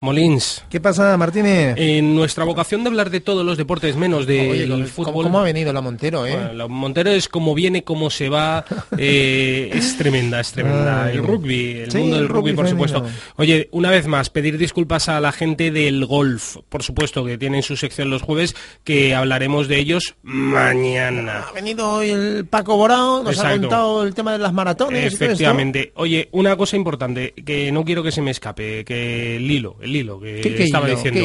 Molins. ¿Qué pasa, Martínez? En nuestra vocación de hablar de todos los deportes, menos del fútbol. ¿cómo, ha venido la Montero, eh? la Montero es como viene, como se va. Eh, es tremenda, es tremenda. el rugby, el mundo del rugby, por supuesto. Oye, una vez más, pedir disculpas a la gente del golf, por supuesto, que tienen su sección los jueves, que hablaremos de ellos mañana. Ha venido hoy el Paco Borao, nos ha contado el tema de las maratones. Efectivamente. Oye, una cosa importante, que no quiero que se me escape, que el hilo, el hilo que estaba diciendo.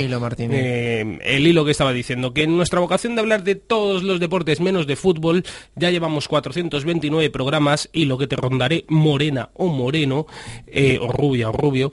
Eh, el hilo que estaba diciendo, que en nuestra vocación de hablar de todos los deportes menos de fútbol, ya llevamos 429 programas y lo que te rondaré morena o moreno, eh, o rubia o rubio,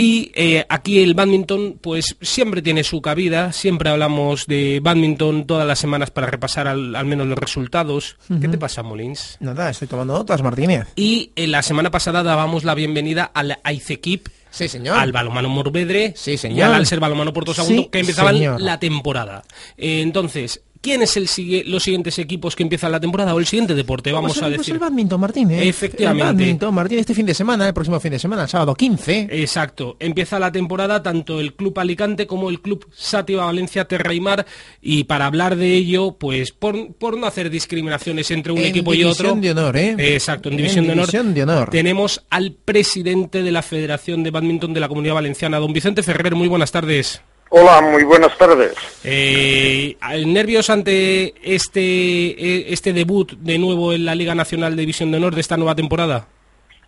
y eh, aquí el badminton, pues siempre tiene su cabida, siempre hablamos de badminton todas las semanas para repasar al, menos los resultados. ¿Qué te pasa, Molins? Nada, estoy tomando notas, Martínez. Y la semana pasada dábamos la bienvenida al ICEKIP, Sí, señor. Al balomano Morvedre sí, señor. y al Alser Balomano Puerto Segundo, que empezaban la temporada. Eh, entonces, ¿Quién es el los siguientes equipos que empiezan la temporada o el siguiente deporte? Vamos a decir. Pues el badminton, Martín. ¿eh? Efectivamente. El badminton, Martín, este fin de semana, el próximo fin de semana, el sábado 15. Exacto. Empieza la temporada tanto el Club Alicante como el Club Sátiva Valencia Terraimar y para hablar de ello, pues por, no hacer discriminaciones entre un equipo y otro. En división de honor, ¿eh? Exacto, en división, de, honor, de honor. Tenemos al presidente de la Federación de Badminton de la Comunidad Valenciana, don Vicente Ferrer. Muy buenas tardes. Hola, muy buenas tardes. Eh, ¿Nervios ante este, eh, este debut de nuevo en la Liga Nacional de División de Honor de esta nueva temporada?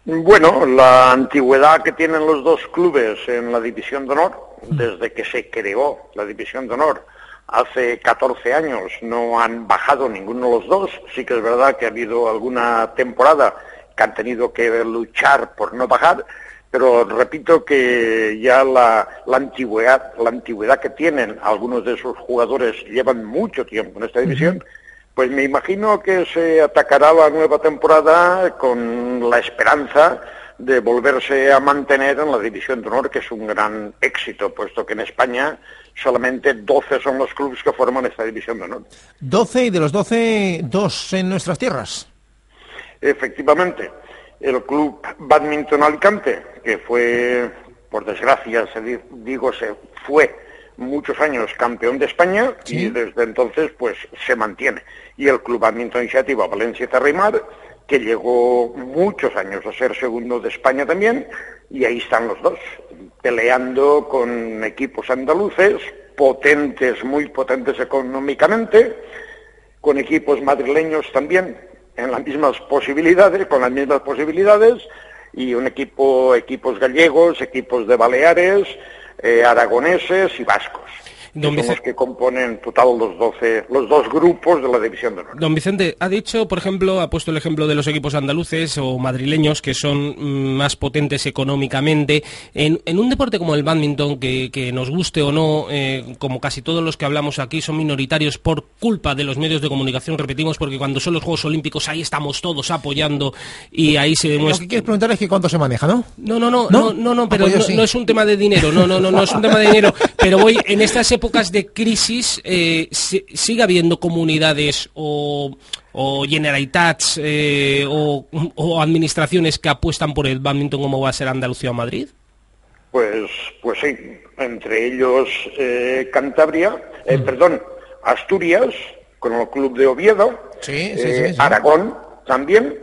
Bueno, la antigüedad que tienen los dos clubes en la División de Honor, desde que se creó la División de Honor hace 14 años, no han bajado ninguno de los dos. Sí que es verdad que ha habido alguna temporada que han tenido que luchar por no bajar, pero repito que ya la, antigüedad, la antigüedad que tienen algunos de esos jugadores llevan mucho tiempo en esta división, pues me imagino que se atacará la nueva temporada con la esperanza de volverse a mantener en la división de honor, que es un gran éxito, puesto que en España solamente 12 son los clubes que forman esta división de honor. 12 y de los 12, dos en nuestras tierras. Efectivamente el Club Badminton Alicante, que fue, por desgracia, se digo, se fue muchos años campeón de España y desde entonces pues se mantiene. Y el Club Badminton Iniciativa Valencia Terrimar, que llegó muchos años a ser segundo de España también, y ahí están los dos, peleando con equipos andaluces, potentes, muy potentes económicamente, con equipos madrileños también, en las mismas posibilidades, con las mismas posibilidades, y un equipo, equipos gallegos, equipos de Baleares, eh, aragoneses y vascos. Don son los que componen total los 12, los dos grupos de la División de Honor. Don Vicente, ha dicho, por ejemplo, ha puesto el ejemplo de los equipos andaluces o madrileños que son mm, más potentes económicamente. En, un deporte como el badminton, que, nos guste o no, eh, como casi todos los que hablamos aquí, son minoritarios por culpa de los medios de comunicación, repetimos, porque cuando son los Juegos Olímpicos ahí estamos todos apoyando y ahí se demuestra... Lo que quieres preguntar es que cuánto se maneja, ¿no? No, no, no, no, no, no, pero no, es un tema de dinero, no, no, no, no es un tema de dinero, pero voy en estas épocas de crisis eh, sigue habiendo comunidades o, o generalitats eh, o, administraciones que apuestan por el badminton como va a ser Andalucía o Madrid? Pues, pues sí, entre ellos eh, Cantabria, mm. perdón, Asturias, con el club de Oviedo, Aragón también,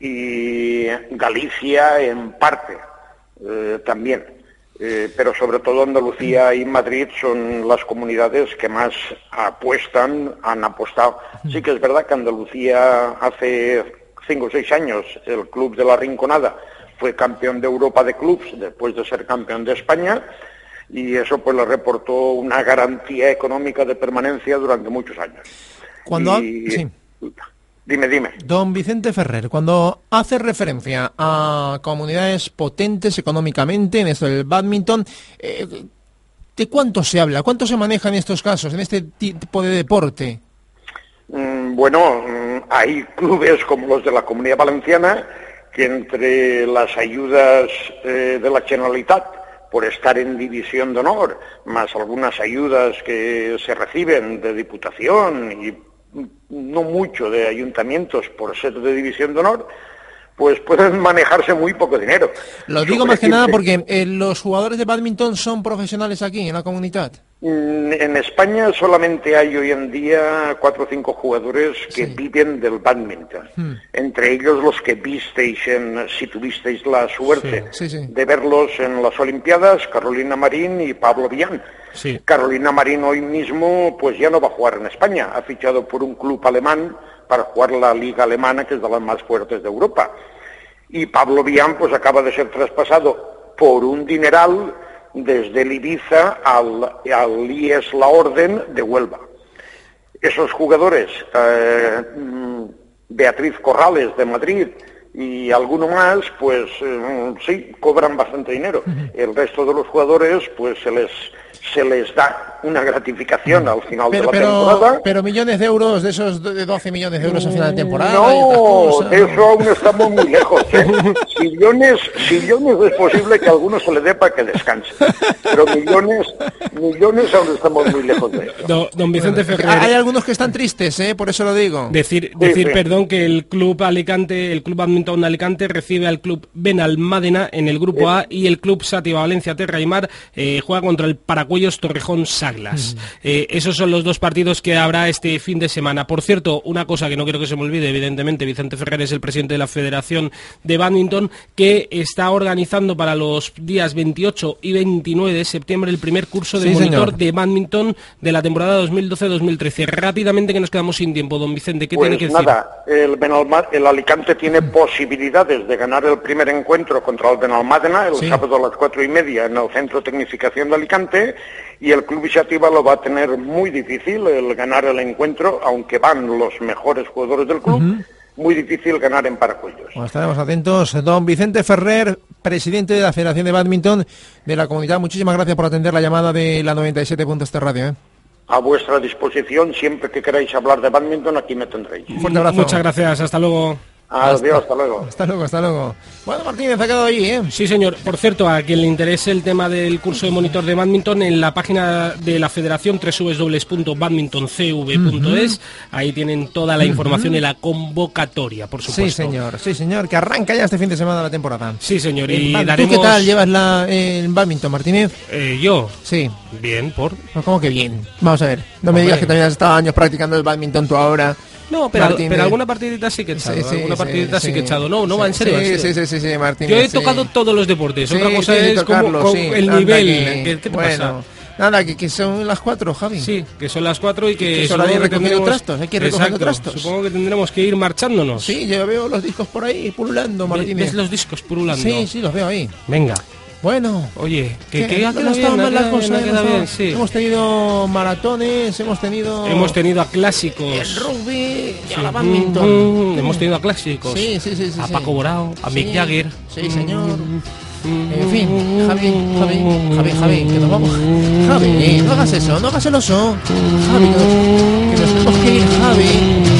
y Galicia en parte también. Eh, pero sobre todo Andalucía y Madrid son las comunidades que más apuestan, han apostado. Sí que es verdad que Andalucía hace cinco o seis años, el club de la Rinconada fue campeón de Europa de clubs después de ser campeón de España y eso pues le reportó una garantía económica de permanencia durante muchos años. Cuando sí. Dime, dime. Don Vicente Ferrer, cuando hace referencia a comunidades potentes económicamente en esto del badminton, eh, ¿de cuánto se habla? ¿Cuánto se maneja en estos casos, en este tipo de deporte? Mm, bueno, mm, hay clubes como los de la Comunidad Valenciana que entre las ayudas eh, de la Generalitat por estar en división de honor, más algunas ayudas que se reciben de Diputación y no mucho de ayuntamientos por ser de división de honor, pues pueden manejarse muy poco dinero. Lo digo más que nada porque eh, los jugadores de badminton son profesionales aquí en la comunidad. Mm, en España solamente hay hoy en día cuatro o cinco jugadores que viven del badminton. Hmm. Entre ellos los que visteis, en, si tuvisteis la suerte de verlos en las Olimpiadas, Carolina Marín y Pablo Villán. Carolina Marín hoy mismo pues ya no va a jugar en España. Ha fichado por un club alemán para jugar la liga alemana, que es de las más fuertes de Europa. Y Pablo Villán pues acaba de ser traspasado por un dineral desde el Ibiza al, al IES La Orden de Huelva. Esos jugadores, eh, mm, Beatriz Corrales de Madrid y alguno más, pues eh, sí, cobran bastante dinero. El resto de los jugadores, pues se les se les da una gratificación al final de la temporada. Pero millones de euros, de esos de 12 millones de euros al final de temporada. No, de eso aún estamos muy lejos. ¿eh? sillones, sillones es posible que a algunos se le dé para que descanse. Pero millones, millones aún estamos muy lejos de eso. Don, Vicente Ferrer. Hay algunos que están tristes, ¿eh? por eso lo digo. Decir, decir perdón, que el club Alicante, el club Badminton Alicante recibe al club Benalmádena en el grupo A y el club Sativa Valencia Terra y Mar eh, juega contra el Paracuello Torrejón Saglas. Eh, esos son los dos partidos que habrá este fin de semana. Por cierto, una cosa que no quiero que se me olvide, evidentemente, Vicente Ferrer es el presidente de la Federación de Badminton, que está organizando para los días 28 y 29 de septiembre el primer curso de monitor de badminton de la temporada 2012-2013. Rápidamente que nos quedamos sin tiempo, don Vicente, ¿qué tiene pues que decir? Nada, el, el Alicante tiene posibilidades de ganar el primer encuentro contra el Benalmádena el sábado a las cuatro y media en el Centro de Tecnificación de Alicante y el Club Iniciativa lo va a tener muy difícil el ganar el encuentro, aunque van los mejores jugadores del club. Muy difícil ganar en Paracuellos. Bueno, estaremos atentos. Don Vicente Ferrer, presidente de la Federación de Badminton de la comunidad. Muchísimas gracias por atender la llamada de la 97.este Radio. ¿eh? A vuestra disposición, siempre que queráis hablar de badminton, aquí me tendréis. Un fuerte abrazo. Muchas gracias. Hasta luego. Adiós, hasta, luego. Hasta luego, hasta luego. Bueno, Martínez, ha quedado ahí, ¿eh? Sí, señor. Por cierto, a quien le interese el tema del curso de monitor de badminton, en la página de la federación www.badmintoncv.es, ahí tienen toda la información y la convocatoria, por supuesto. Sí, señor, sí, señor, que arranca ya este fin de semana la temporada. Sí, señor, y ¿Tú qué tal llevas la, el badminton, Martínez? Eh, ¿Yo? Sí. Bien, ¿por? ¿Cómo que bien? Vamos a ver, no me digas que también has estado años practicando el badminton tú ahora. No, pero, pero alguna partidita sí que he echado. Sí, sí, alguna partidita sí, que he echado. No, no, va en serio. Sí, sí, sí, sí, Martín. Yo he tocado todos los deportes. Otra cosa es como, el nivel. ¿Qué, te bueno. pasa? Nada, que, que, son las cuatro, Javi. Sí, que son las cuatro y que... que hay recogiendo trastos, hay que ir recogiendo trastos. Supongo que tendremos que ir marchándonos. Sí, yo veo los discos por ahí pululando, Martín. ¿Ves los discos pululando? Sí, sí, los veo ahí. Venga. Bueno, oye, que, que ha quedado bien, mal las cosas, bien, sí. Hemos tenido maratones, hemos tenido hemos tenido a clásicos, el rugby, sí. a la badminton. Mm, mm, hemos tenido a clásicos. Sí, sí, sí, a Paco Borao, a Mick Jagger. Sí, señor. Mm, en fin, Javi, Javi, Javi, Javi, que nos vamos. Javi, no hagas eso, no hagas el oso. Javi, que nos tenemos que ir. Javi,